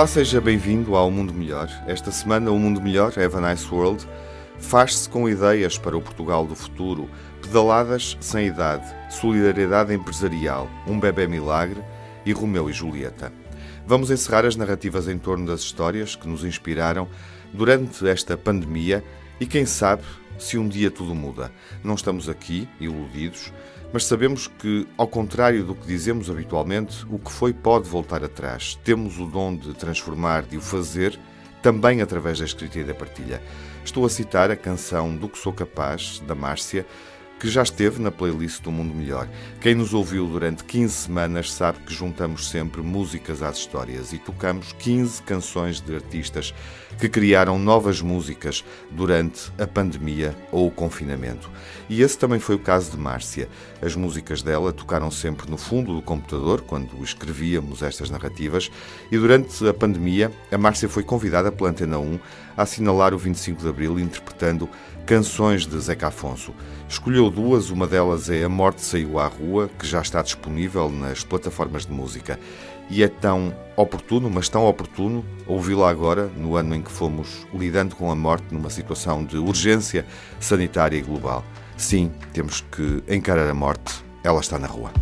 Olá, seja bem-vindo ao Mundo Melhor. Esta semana, o Mundo Melhor, Have a Nice World, faz-se com ideias para o Portugal do futuro, pedaladas sem idade, solidariedade empresarial, um bebê milagre e Romeu e Julieta. Vamos encerrar as narrativas em torno das histórias que nos inspiraram durante esta pandemia e quem sabe se um dia tudo muda. Não estamos aqui iludidos, mas sabemos que, ao contrário do que dizemos habitualmente, o que foi pode voltar atrás. Temos o dom de transformar, de o fazer, também através da escrita e da partilha. Estou a citar a canção Do que Sou Capaz, da Márcia, que já esteve na playlist do Mundo Melhor. Quem nos ouviu durante 15 semanas sabe que juntamos sempre músicas às histórias e tocamos 15 canções de artistas que criaram novas músicas durante a pandemia ou o confinamento. E esse também foi o caso de Márcia. As músicas dela tocaram sempre no fundo do computador quando escrevíamos estas narrativas e durante a pandemia a Márcia foi convidada pela Antena 1 a assinalar o 25 de Abril interpretando canções de Zeca Afonso. Escolheu duas, uma delas é A Morte Saiu à Rua, que já está disponível nas plataformas de música. E é tão oportuno, mas tão oportuno, ouvi-la agora, no ano em que fomos lidando com a morte numa situação de urgência sanitária e global. Sim, temos que encarar a morte, ela está na rua.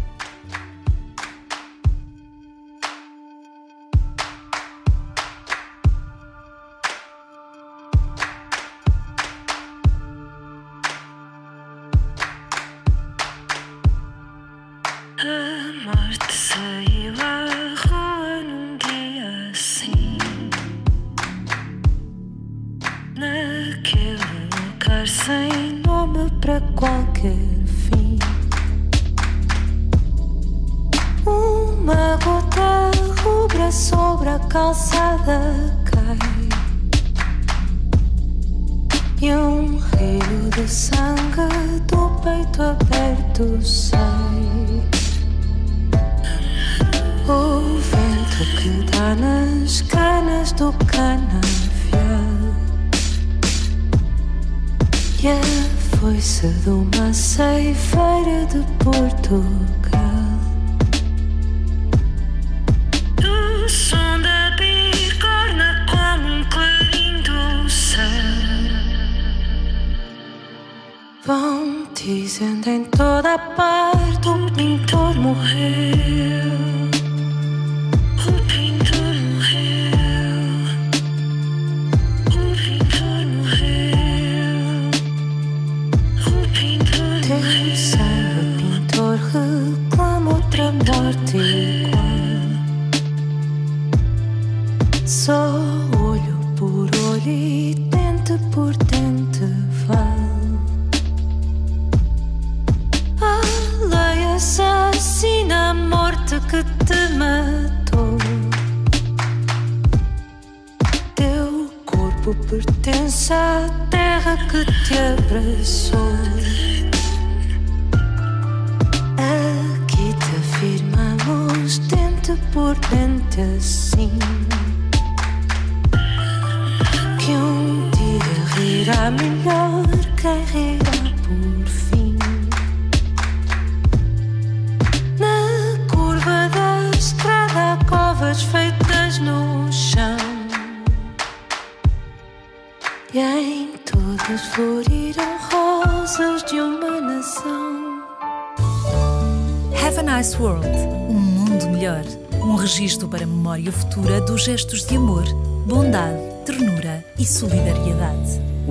Gestos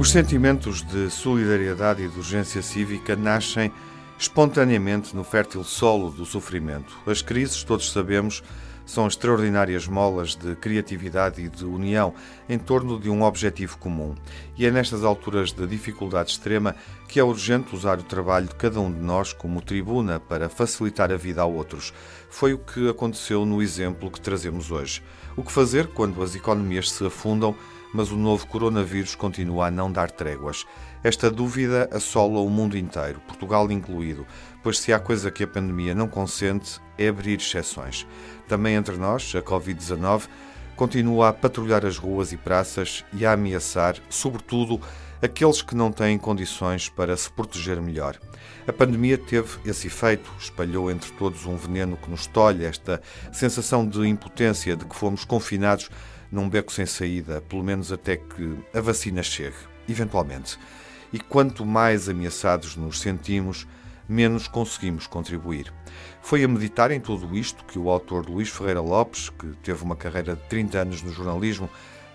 Os sentimentos de solidariedade e de urgência cívica nascem espontaneamente no fértil solo do sofrimento. As crises, todos sabemos, são extraordinárias molas de criatividade e de união em torno de um objetivo comum. E é nestas alturas de dificuldade extrema que é urgente usar o trabalho de cada um de nós como tribuna para facilitar a vida a outros. Foi o que aconteceu no exemplo que trazemos hoje. O que fazer quando as economias se afundam, mas o novo coronavírus continua a não dar tréguas? Esta dúvida assola o mundo inteiro, Portugal incluído, pois se há coisa que a pandemia não consente é abrir exceções. Também entre nós, a Covid-19 continua a patrulhar as ruas e praças e a ameaçar, sobretudo, aqueles que não têm condições para se proteger melhor. A pandemia teve esse efeito, espalhou entre todos um veneno que nos tolhe, esta sensação de impotência de que fomos confinados num beco sem saída, pelo menos até que a vacina chegue, eventualmente. E quanto mais ameaçados nos sentimos, menos conseguimos contribuir. Foi a meditar em tudo isto que o autor Luís Ferreira Lopes, que teve uma carreira de 30 anos no jornalismo,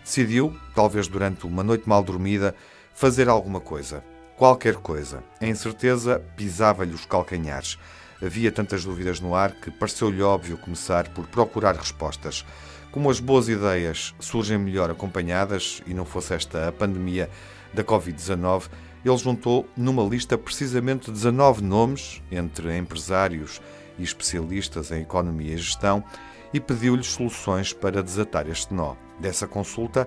decidiu, talvez durante uma noite mal dormida, fazer alguma coisa qualquer coisa. A incerteza pisava-lhe os calcanhares. Havia tantas dúvidas no ar que pareceu-lhe óbvio começar por procurar respostas. Como as boas ideias surgem melhor acompanhadas, e não fosse esta a pandemia da Covid-19, ele juntou numa lista precisamente 19 nomes, entre empresários e especialistas em economia e gestão, e pediu-lhes soluções para desatar este nó. Dessa consulta,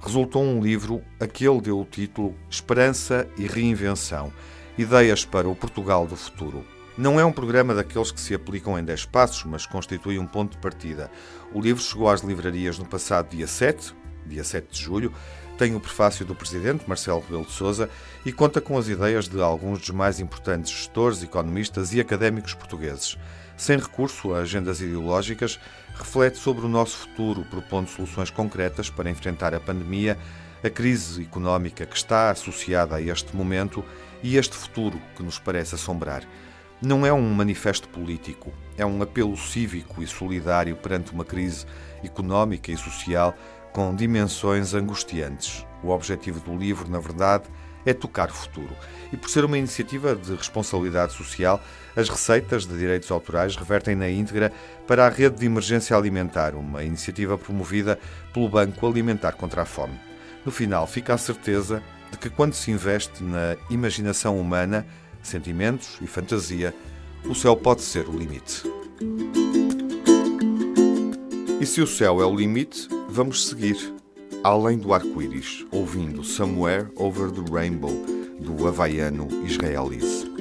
resultou um livro a que ele deu o título Esperança e Reinvenção Ideias para o Portugal do Futuro. Não é um programa daqueles que se aplicam em 10 passos, mas constitui um ponto de partida. O livro chegou às livrarias no passado dia 7, dia 7 de julho, tem o prefácio do presidente Marcelo Rebelo de Sousa e conta com as ideias de alguns dos mais importantes gestores, economistas e académicos portugueses. Sem recurso a agendas ideológicas, reflete sobre o nosso futuro, propondo soluções concretas para enfrentar a pandemia, a crise económica que está associada a este momento e este futuro que nos parece assombrar. Não é um manifesto político, é um apelo cívico e solidário perante uma crise económica e social com dimensões angustiantes. O objetivo do livro, na verdade, é tocar o futuro. E por ser uma iniciativa de responsabilidade social, as receitas de direitos autorais revertem na íntegra para a Rede de Emergência Alimentar, uma iniciativa promovida pelo Banco Alimentar contra a Fome. No final, fica a certeza de que quando se investe na imaginação humana, sentimentos e fantasia, o céu pode ser o limite. E se o céu é o limite, vamos seguir além do arco-íris, ouvindo Somewhere Over the Rainbow, do havaiano israelita.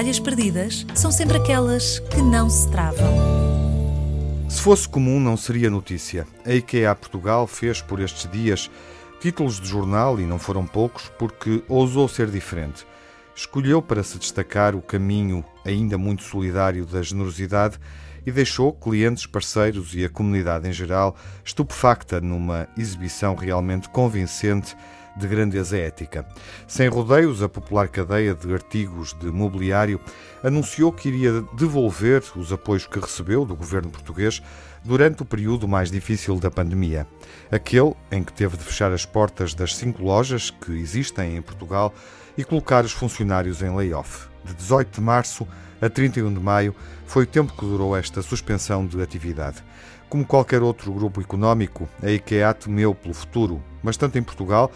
batalhas perdidas são sempre aquelas que não se travam. Se fosse comum, não seria notícia. A IKEA Portugal fez por estes dias títulos de jornal, e não foram poucos, porque ousou ser diferente. Escolheu para se destacar o caminho ainda muito solidário da generosidade e deixou clientes, parceiros e a comunidade em geral estupefacta numa exibição realmente convincente de grandeza ética. Sem rodeios, a popular cadeia de artigos de mobiliário anunciou que iria devolver os apoios que recebeu do governo português durante o período mais difícil da pandemia. Aquele em que teve de fechar as portas das cinco lojas que existem em Portugal e colocar os funcionários em layoff. De 18 de março a 31 de maio foi o tempo que durou esta suspensão de atividade. Como qualquer outro grupo económico, a IKEA temeu pelo futuro, mas tanto em Portugal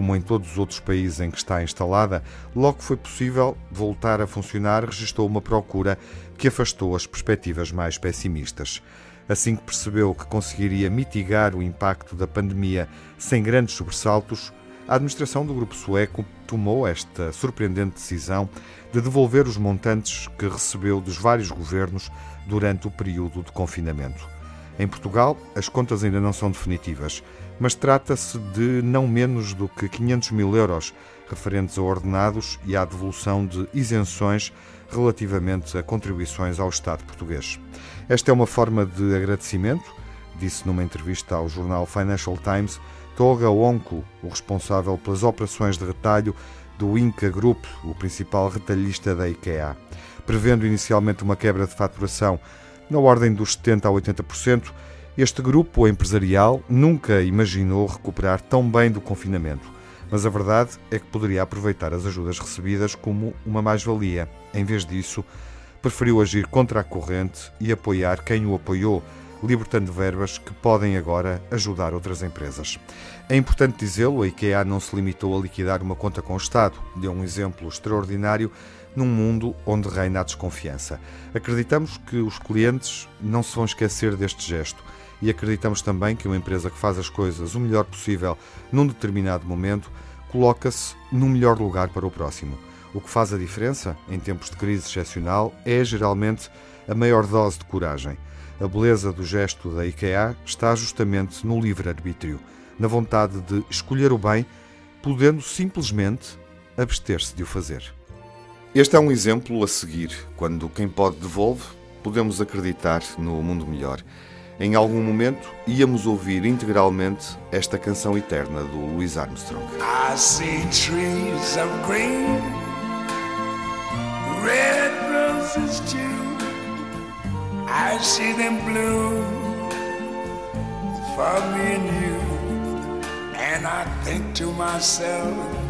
como em todos os outros países em que está instalada, logo foi possível voltar a funcionar, registrou uma procura que afastou as perspectivas mais pessimistas. Assim que percebeu que conseguiria mitigar o impacto da pandemia sem grandes sobressaltos, a administração do grupo sueco tomou esta surpreendente decisão de devolver os montantes que recebeu dos vários governos durante o período de confinamento. Em Portugal, as contas ainda não são definitivas, mas trata-se de não menos do que 500 mil euros referentes a ordenados e à devolução de isenções relativamente a contribuições ao Estado português. Esta é uma forma de agradecimento, disse numa entrevista ao jornal Financial Times Toga Onco, o responsável pelas operações de retalho do Inca Group, o principal retalhista da IKEA. Prevendo inicialmente uma quebra de faturação na ordem dos 70% a 80%, este grupo empresarial nunca imaginou recuperar tão bem do confinamento. Mas a verdade é que poderia aproveitar as ajudas recebidas como uma mais-valia. Em vez disso, preferiu agir contra a corrente e apoiar quem o apoiou, libertando verbas que podem agora ajudar outras empresas. É importante dizê-lo, a IKEA não se limitou a liquidar uma conta com o Estado. Deu um exemplo extraordinário num mundo onde reina a desconfiança. Acreditamos que os clientes não se vão esquecer deste gesto e acreditamos também que uma empresa que faz as coisas o melhor possível num determinado momento coloca-se no melhor lugar para o próximo. O que faz a diferença em tempos de crise excepcional é geralmente a maior dose de coragem. A beleza do gesto da IKEA está justamente no livre-arbítrio, na vontade de escolher o bem, podendo simplesmente abster-se de o fazer. Este é um exemplo a seguir, quando quem pode devolve, podemos acreditar no mundo melhor. Em algum momento íamos ouvir integralmente esta canção eterna do Louis Armstrong. I see trees of green, red roses too. I see them blue for me and you. And I think to myself.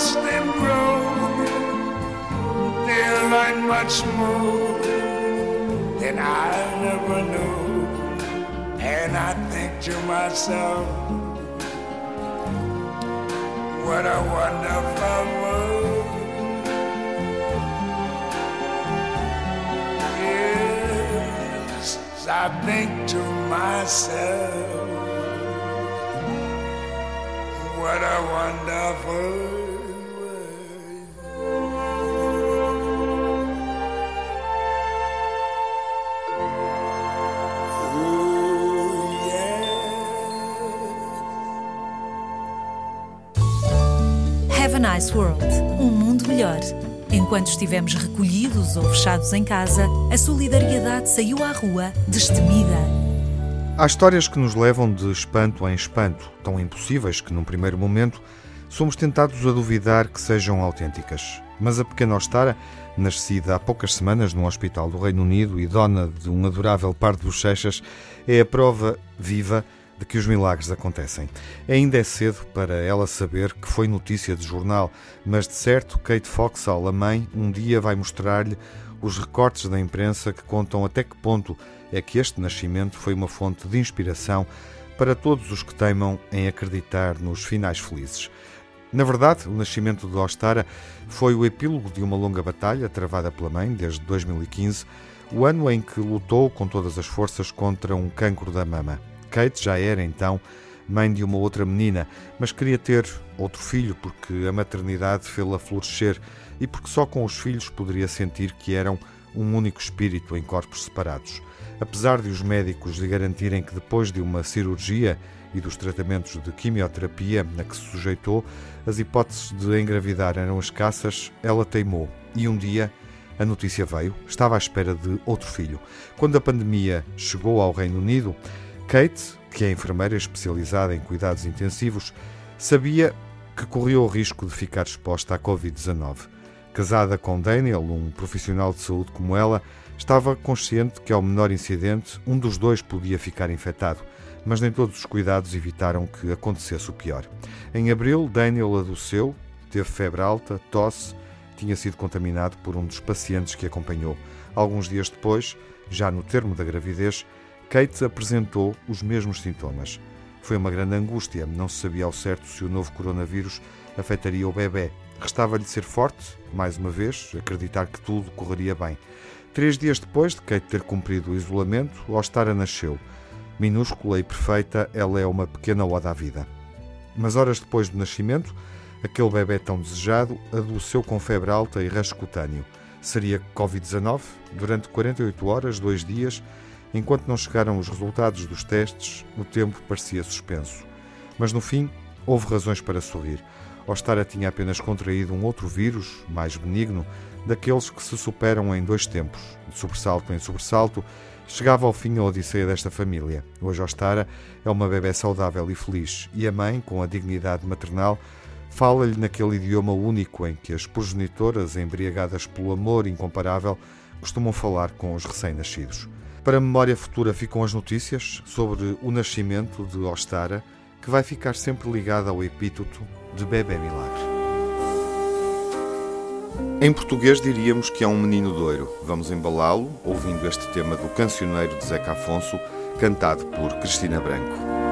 watch them grow. They'll learn much more than I ever knew. And I think to myself, what a wonderful world. Yes, I think to myself. What a wonderful Nice World um mundo melhor. Enquanto estivemos recolhidos ou fechados em casa, a solidariedade saiu à rua destemida. Há histórias que nos levam de espanto em espanto, tão impossíveis que, num primeiro momento, somos tentados a duvidar que sejam autênticas. Mas a pequena Ostara, nascida há poucas semanas num hospital do Reino Unido e dona de um adorável par de bochechas, é a prova viva de que os milagres acontecem. Ainda é cedo para ela saber que foi notícia de jornal, mas de certo Kate Foxall, a mãe, um dia vai mostrar-lhe os recortes da imprensa que contam até que ponto é que este nascimento foi uma fonte de inspiração para todos os que teimam em acreditar nos finais felizes. Na verdade, o nascimento de Ostara foi o epílogo de uma longa batalha travada pela mãe desde 2015, o ano em que lutou com todas as forças contra um cancro da mama. Kate já era então mãe de uma outra menina, mas queria ter outro filho porque a maternidade fê-la florescer e porque só com os filhos poderia sentir que eram um único espírito em corpos separados. Apesar de os médicos lhe garantirem que depois de uma cirurgia e dos tratamentos de quimioterapia a que se sujeitou, as hipóteses de engravidar eram escassas, ela teimou e um dia a notícia veio, estava à espera de outro filho. Quando a pandemia chegou ao Reino Unido, Kate, que é enfermeira especializada em cuidados intensivos, sabia que corria o risco de ficar exposta à Covid-19. Casada com Daniel, um profissional de saúde como ela, estava consciente que ao menor incidente um dos dois podia ficar infectado, mas nem todos os cuidados evitaram que acontecesse o pior. Em abril, Daniel adoeceu, teve febre alta, tosse, tinha sido contaminado por um dos pacientes que acompanhou. Alguns dias depois, já no termo da gravidez, Kate apresentou os mesmos sintomas. Foi uma grande angústia, não se sabia ao certo se o novo coronavírus afetaria o bebê. Restava-lhe ser forte, mais uma vez, acreditar que tudo correria bem. Três dias depois de Kate ter cumprido o isolamento, Ostara nasceu. Minúscula e perfeita, ela é uma pequena oda à vida. Mas horas depois do nascimento, aquele bebê tão desejado adoeceu com febre alta e rasgo cutâneo. Seria Covid-19? Durante 48 horas, dois dias, Enquanto não chegaram os resultados dos testes, o tempo parecia suspenso. Mas no fim, houve razões para sorrir. Ostara tinha apenas contraído um outro vírus, mais benigno, daqueles que se superam em dois tempos. De sobressalto em sobressalto, chegava ao fim a odisseia desta família. Hoje Ostara é uma bebê saudável e feliz, e a mãe, com a dignidade maternal, fala-lhe naquele idioma único em que as progenitoras, embriagadas pelo amor incomparável, costumam falar com os recém-nascidos. Para a memória futura ficam as notícias sobre o nascimento de Ostara, que vai ficar sempre ligada ao epíteto de Bebé Milagre. Em português diríamos que é um menino doiro. Vamos embalá-lo ouvindo este tema do cancioneiro de Zeca Afonso, cantado por Cristina Branco.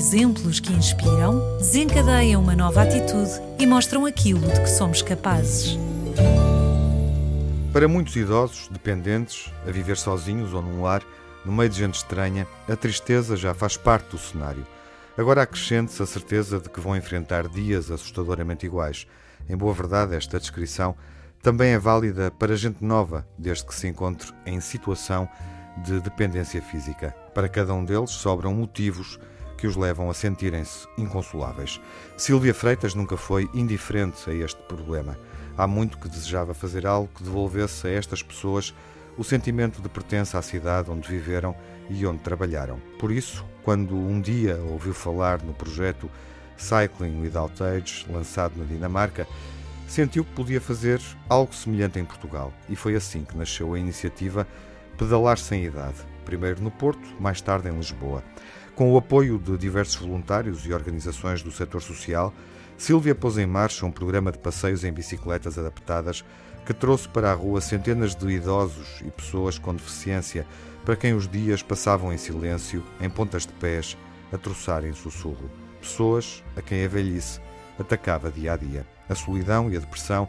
Exemplos que inspiram, desencadeiam uma nova atitude e mostram aquilo de que somos capazes. Para muitos idosos, dependentes, a viver sozinhos ou num lar, no meio de gente estranha, a tristeza já faz parte do cenário. Agora acrescente-se a certeza de que vão enfrentar dias assustadoramente iguais. Em boa verdade, esta descrição também é válida para gente nova, desde que se encontre em situação de dependência física. Para cada um deles sobram motivos que os levam a sentirem-se inconsoláveis. Silvia Freitas nunca foi indiferente a este problema. Há muito que desejava fazer algo que devolvesse a estas pessoas o sentimento de pertença à cidade onde viveram e onde trabalharam. Por isso, quando um dia ouviu falar no projeto Cycling Without Age, lançado na Dinamarca, sentiu que podia fazer algo semelhante em Portugal. E foi assim que nasceu a iniciativa Pedalar Sem Idade, primeiro no Porto, mais tarde em Lisboa. Com o apoio de diversos voluntários e organizações do setor social, Silvia pôs em marcha um programa de passeios em bicicletas adaptadas que trouxe para a rua centenas de idosos e pessoas com deficiência para quem os dias passavam em silêncio, em pontas de pés, a troçar em sussurro. Pessoas a quem a velhice atacava dia a dia. A solidão e a depressão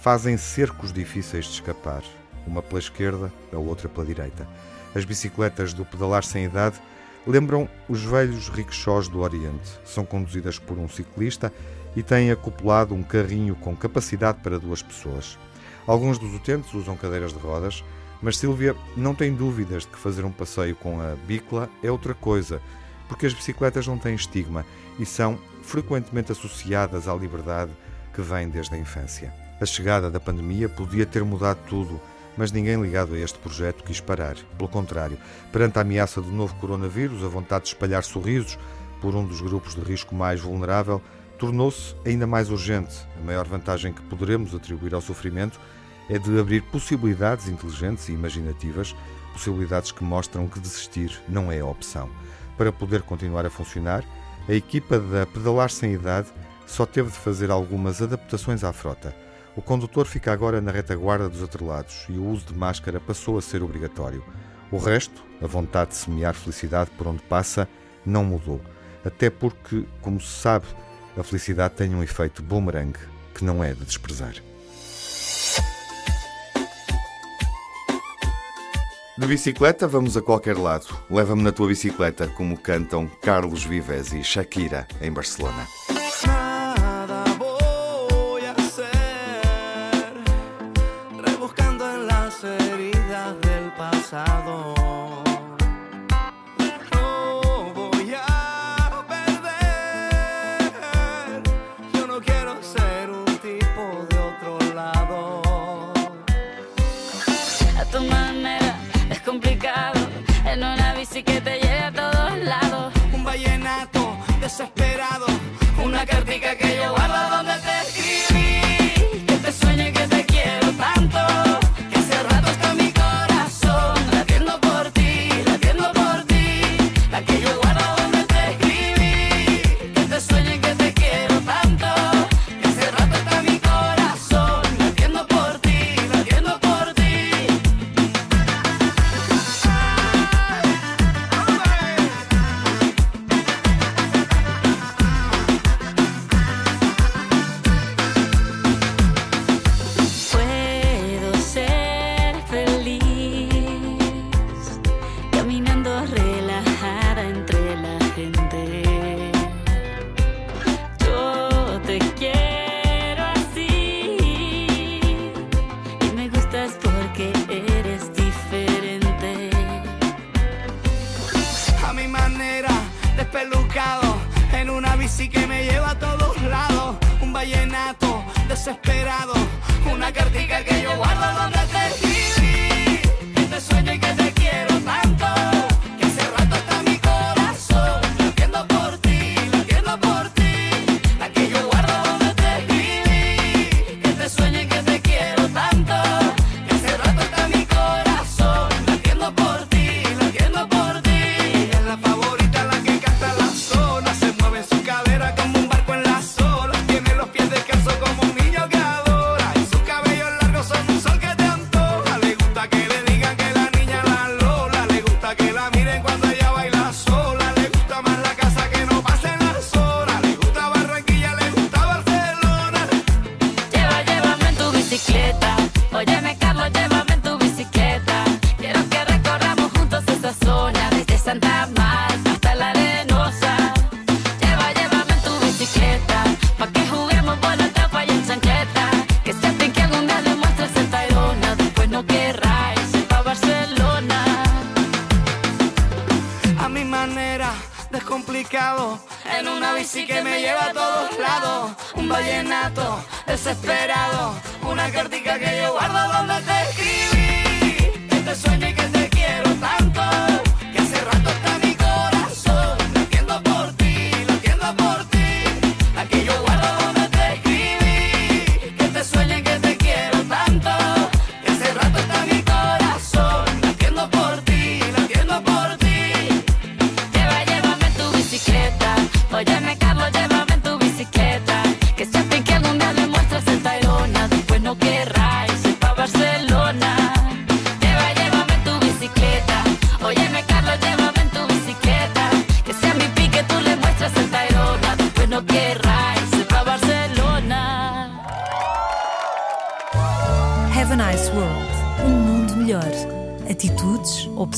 fazem cercos difíceis de escapar uma pela esquerda, a outra pela direita. As bicicletas do pedalar sem idade lembram os velhos rickshaws do Oriente. São conduzidas por um ciclista e têm acoplado um carrinho com capacidade para duas pessoas. Alguns dos utentes usam cadeiras de rodas, mas Silvia não tem dúvidas de que fazer um passeio com a bicla é outra coisa, porque as bicicletas não têm estigma e são frequentemente associadas à liberdade que vem desde a infância. A chegada da pandemia podia ter mudado tudo mas ninguém ligado a este projeto quis parar. Pelo contrário, perante a ameaça do novo coronavírus, a vontade de espalhar sorrisos por um dos grupos de risco mais vulnerável tornou-se ainda mais urgente. A maior vantagem que poderemos atribuir ao sofrimento é de abrir possibilidades inteligentes e imaginativas, possibilidades que mostram que desistir não é a opção. Para poder continuar a funcionar, a equipa da Pedalar Sem Idade só teve de fazer algumas adaptações à frota. O condutor fica agora na retaguarda dos atrelados e o uso de máscara passou a ser obrigatório. O resto, a vontade de semear felicidade por onde passa, não mudou. Até porque, como se sabe, a felicidade tem um efeito boomerang que não é de desprezar. De bicicleta vamos a qualquer lado. Leva-me na tua bicicleta, como cantam Carlos Vives e Shakira em Barcelona. Una cartica que yo guardo donde te escribí. Que te sueñe que te quiero tanto. Que hace rato está mi corazón latiendo por ti, latiendo por ti. La que yo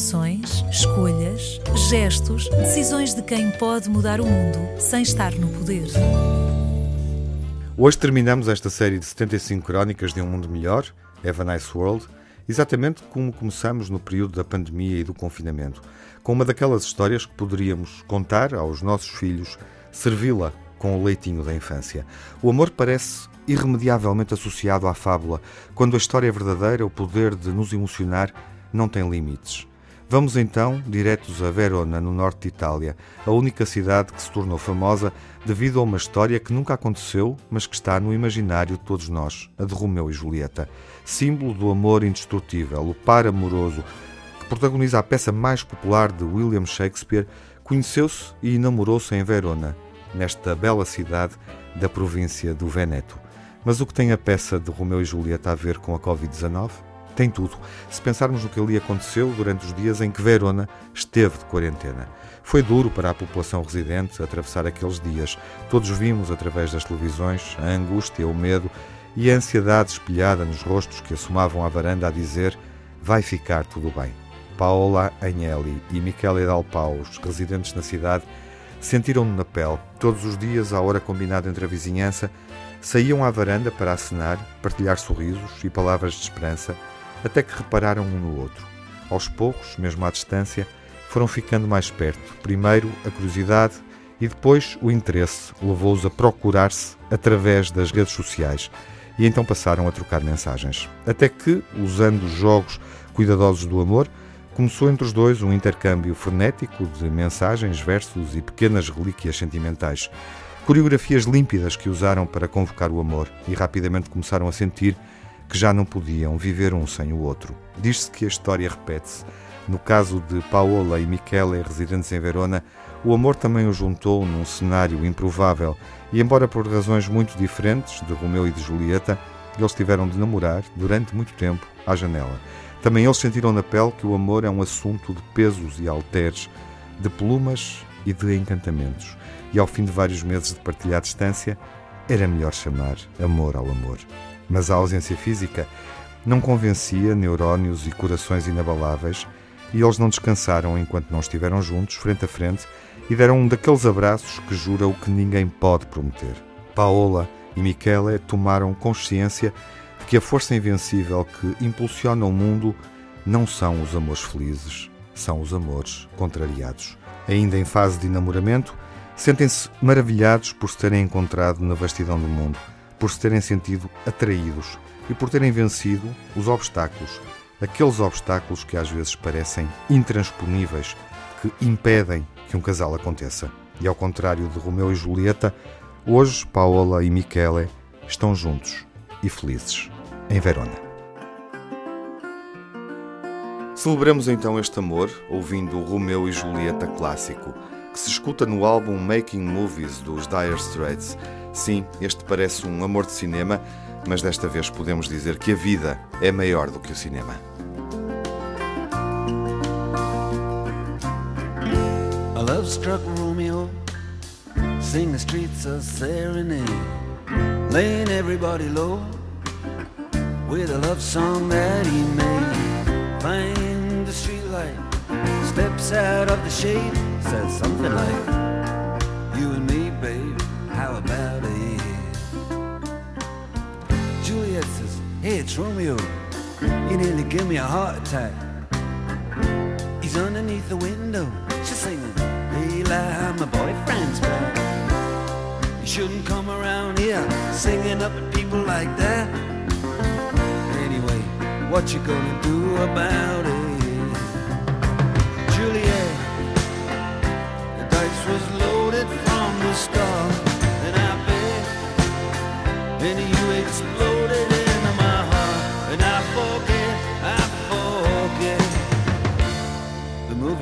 Opções, escolhas, gestos, decisões de quem pode mudar o mundo sem estar no poder. Hoje terminamos esta série de 75 crónicas de um mundo melhor, Have a Nice World, exatamente como começamos no período da pandemia e do confinamento, com uma daquelas histórias que poderíamos contar aos nossos filhos, servi-la com o leitinho da infância. O amor parece irremediavelmente associado à fábula, quando a história é verdadeira, o poder de nos emocionar não tem limites. Vamos então diretos a Verona, no norte de Itália, a única cidade que se tornou famosa devido a uma história que nunca aconteceu, mas que está no imaginário de todos nós, a de Romeu e Julieta. Símbolo do amor indestrutível, o par amoroso, que protagoniza a peça mais popular de William Shakespeare, conheceu-se e namorou-se em Verona, nesta bela cidade da província do Veneto. Mas o que tem a peça de Romeu e Julieta a ver com a Covid-19? Tem tudo, se pensarmos no que ali aconteceu durante os dias em que Verona esteve de quarentena. Foi duro para a população residente atravessar aqueles dias. Todos vimos, através das televisões, a angústia, o medo e a ansiedade espelhada nos rostos que assomavam à varanda a dizer vai ficar tudo bem. Paola Agnelli e Michele Dalpau, os residentes na cidade, sentiram-no na pele. Todos os dias, à hora combinada entre a vizinhança, saíam à varanda para acenar, partilhar sorrisos e palavras de esperança, até que repararam um no outro. Aos poucos, mesmo à distância, foram ficando mais perto. Primeiro a curiosidade e depois o interesse levou-os a procurar-se através das redes sociais e então passaram a trocar mensagens. Até que, usando jogos cuidadosos do amor, começou entre os dois um intercâmbio frenético de mensagens, versos e pequenas relíquias sentimentais. Coreografias límpidas que usaram para convocar o amor e rapidamente começaram a sentir que já não podiam viver um sem o outro. Diz-se que a história repete-se. No caso de Paola e Michele, residentes em Verona, o amor também os juntou num cenário improvável e, embora por razões muito diferentes de Romeu e de Julieta, eles tiveram de namorar durante muito tempo à janela. Também eles sentiram na pele que o amor é um assunto de pesos e halteres, de plumas e de encantamentos. E ao fim de vários meses de partilhar distância, era melhor chamar amor ao amor. Mas a ausência física não convencia neurónios e corações inabaláveis, e eles não descansaram enquanto não estiveram juntos, frente a frente, e deram um daqueles abraços que jura o que ninguém pode prometer. Paola e Michele tomaram consciência de que a força invencível que impulsiona o mundo não são os amores felizes, são os amores contrariados. Ainda em fase de namoramento, Sentem-se maravilhados por se terem encontrado na vastidão do mundo, por se terem sentido atraídos e por terem vencido os obstáculos, aqueles obstáculos que às vezes parecem intransponíveis, que impedem que um casal aconteça. E ao contrário de Romeu e Julieta, hoje Paola e Michele estão juntos e felizes em Verona. Celebramos então este amor ouvindo o Romeu e Julieta clássico, que se escuta no álbum Making Movies dos Dire Straits. Sim, este parece um amor de cinema, mas desta vez podemos dizer que a vida é maior do que o cinema. A love struck Romeo, sing the streets a serenade, laying everybody low with a love song that he made. Find the streetlight, steps out of the shade, says something like, Hey, it's Romeo. You nearly give me a heart attack. He's underneath the window. She's singing, Eli, my boyfriend's back. You shouldn't come around here singing up at people like that. Anyway, what you gonna do about it? Juliet, the dice was loaded from the start, and I bet any you exploded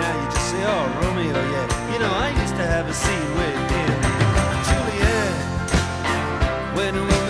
Now you just say, oh, Romeo, yeah. You know, I used to have a scene with him. Juliet, when we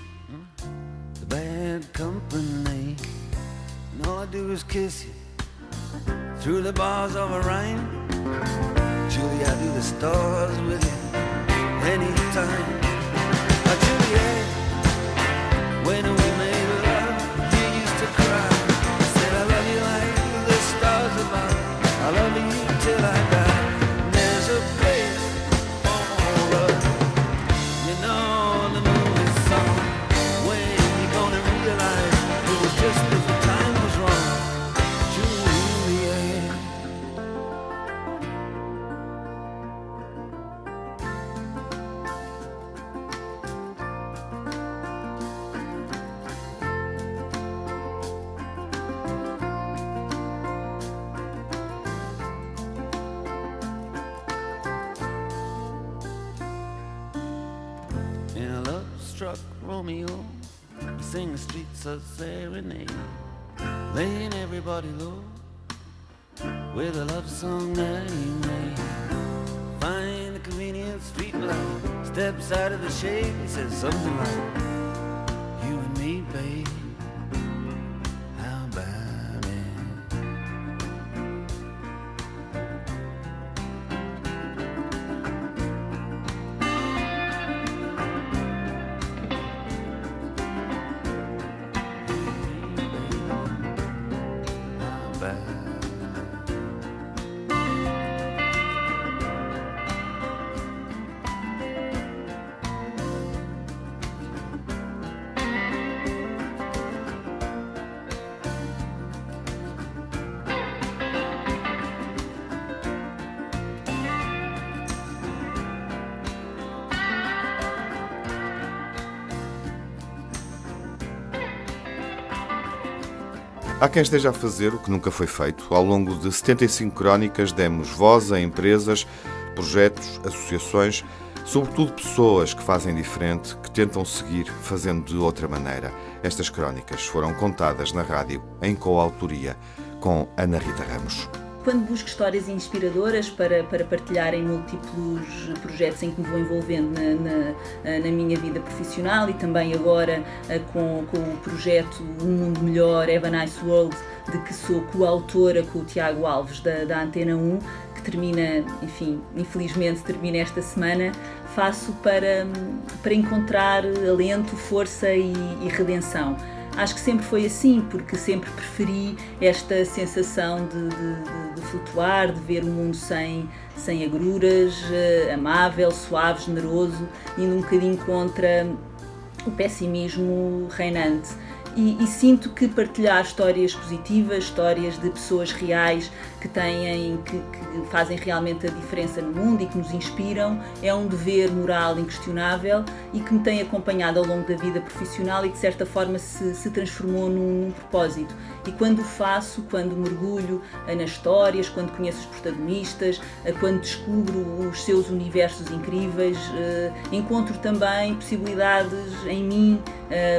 is kiss you through the bars of a rain. Julie, I do the stars with you anytime. Oh, Juliet, when struck Romeo, sing the streets a serenade, laying everybody low with a love song that he made. Find the convenience the street light, steps out of the shade, he says something like, quem esteja a fazer o que nunca foi feito. Ao longo de 75 crónicas, demos voz a empresas, projetos, associações, sobretudo pessoas que fazem diferente, que tentam seguir fazendo de outra maneira. Estas crónicas foram contadas na rádio em coautoria com Ana Rita Ramos. Quando busco histórias inspiradoras para, para partilhar em múltiplos projetos em que me vou envolvendo na, na, na minha vida profissional e também agora eh, com, com o projeto Um Mundo Melhor, Have a Nice World, de que sou coautora com o Tiago Alves da, da Antena 1, que termina, enfim, infelizmente termina esta semana, faço para, para encontrar alento, força e, e redenção. Acho que sempre foi assim, porque sempre preferi esta sensação de, de, de flutuar, de ver o mundo sem, sem agruras, eh, amável, suave, generoso, indo um bocadinho contra o pessimismo reinante. E, e, sinto que partilhar histórias positivas, histórias de pessoas reais que têm, que, que, fazem realmente a diferença no mundo e que nos inspiram, é um dever moral inquestionável e que me tem acompanhado ao longo da vida profissional e de certa forma se, se transformou num, num propósito. E quando o faço, quando mergulho nas histórias, quando conheço os protagonistas, quando descubro os seus universos incríveis, encontro também possibilidades em mim,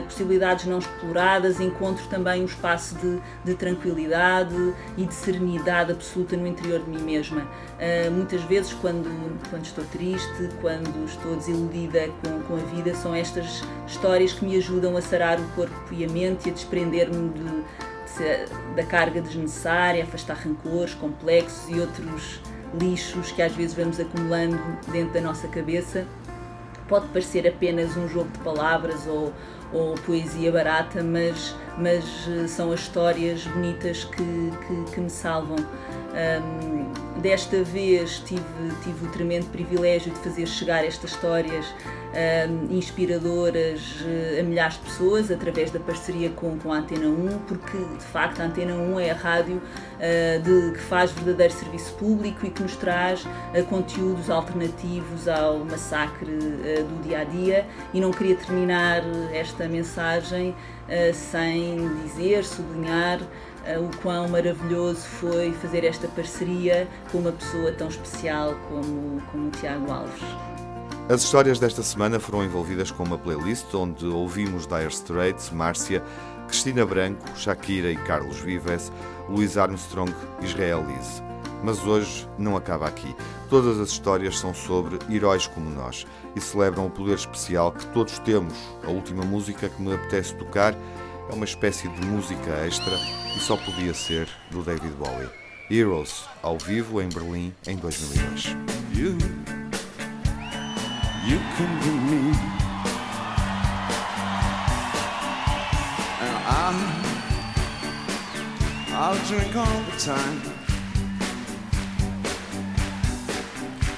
possibilidades não exploradas, encontro também um espaço de, de tranquilidade e de serenidade absoluta no interior de mim mesma. muitas vezes, quando, quando estou triste, quando estou desiludida com, com a vida, são estas histórias que me ajudam a sarar o corpo e a mente e a desprender-me de da carga desnecessária, afastar rancores, complexos e outros lixos que às vezes vamos acumulando dentro da nossa cabeça. Pode parecer apenas um jogo de palavras ou, ou poesia barata, mas, mas são as histórias bonitas que, que, que me salvam. Um, desta vez tive, tive o tremendo privilégio de fazer chegar estas histórias um, inspiradoras uh, a milhares de pessoas através da parceria com, com a Antena 1, porque de facto a Antena 1 é a rádio uh, de, que faz verdadeiro serviço público e que nos traz uh, conteúdos alternativos ao massacre do dia a dia. E não queria terminar esta mensagem sem dizer, sublinhar o quão maravilhoso foi fazer esta parceria com uma pessoa tão especial como, como o Tiago Alves. As histórias desta semana foram envolvidas com uma playlist onde ouvimos Dire Straits, Márcia, Cristina Branco, Shakira e Carlos Vives, Louis Armstrong Israel Liz. Mas hoje não acaba aqui. Todas as histórias são sobre heróis como nós e celebram o poder especial que todos temos. A última música que me apetece tocar é uma espécie de música extra e só podia ser do David Bowie. Heroes, ao vivo em Berlim em 2002. You, you can be me. And I'll drink all the time.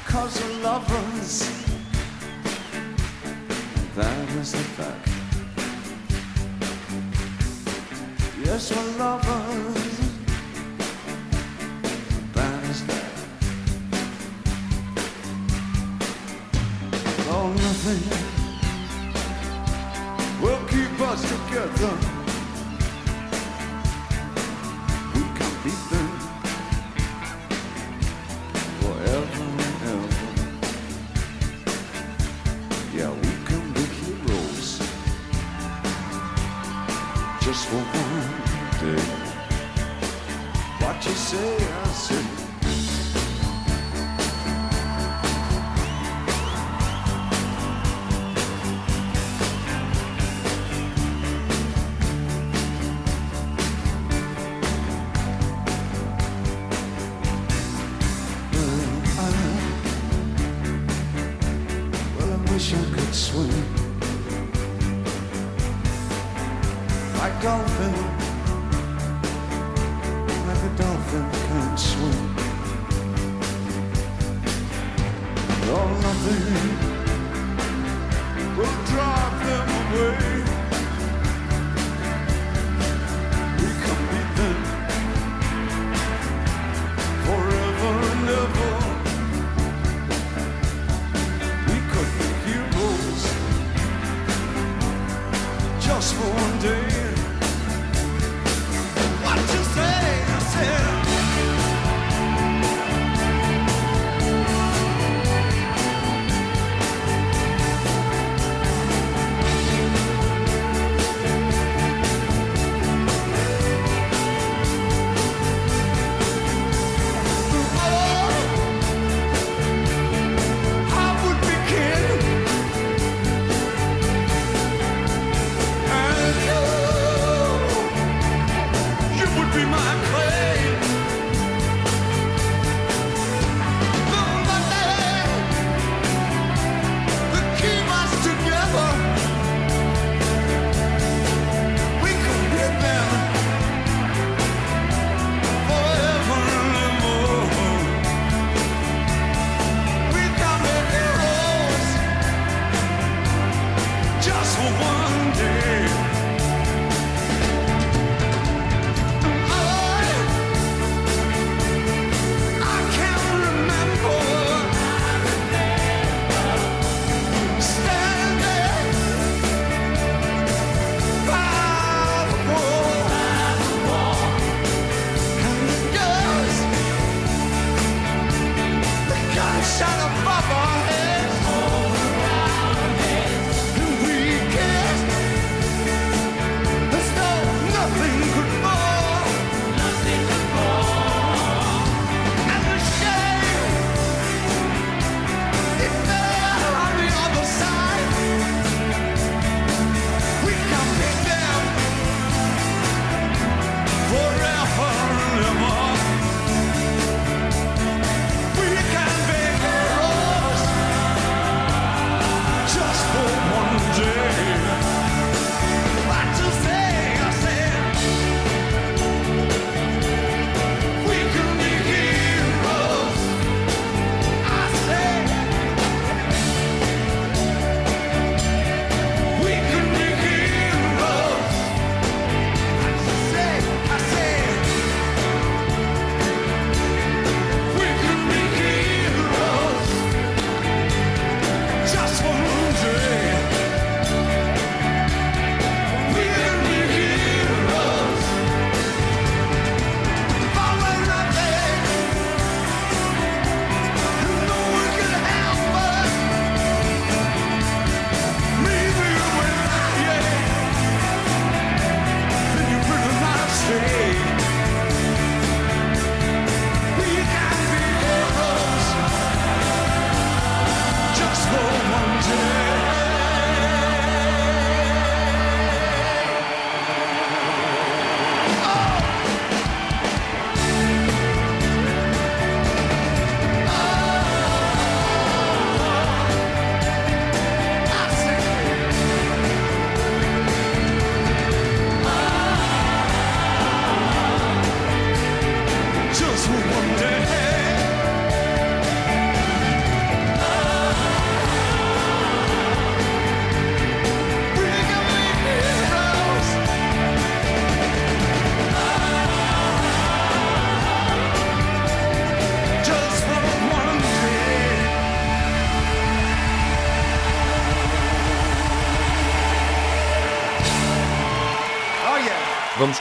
Cause we're lovers. That is the fact. Yes, we're lovers. That is that. Oh, nothing will keep us together.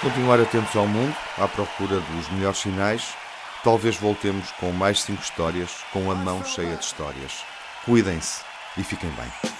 continuar atentos ao mundo, à procura dos melhores sinais, talvez voltemos com mais cinco histórias, com a mão cheia de histórias. Cuidem-se e fiquem bem.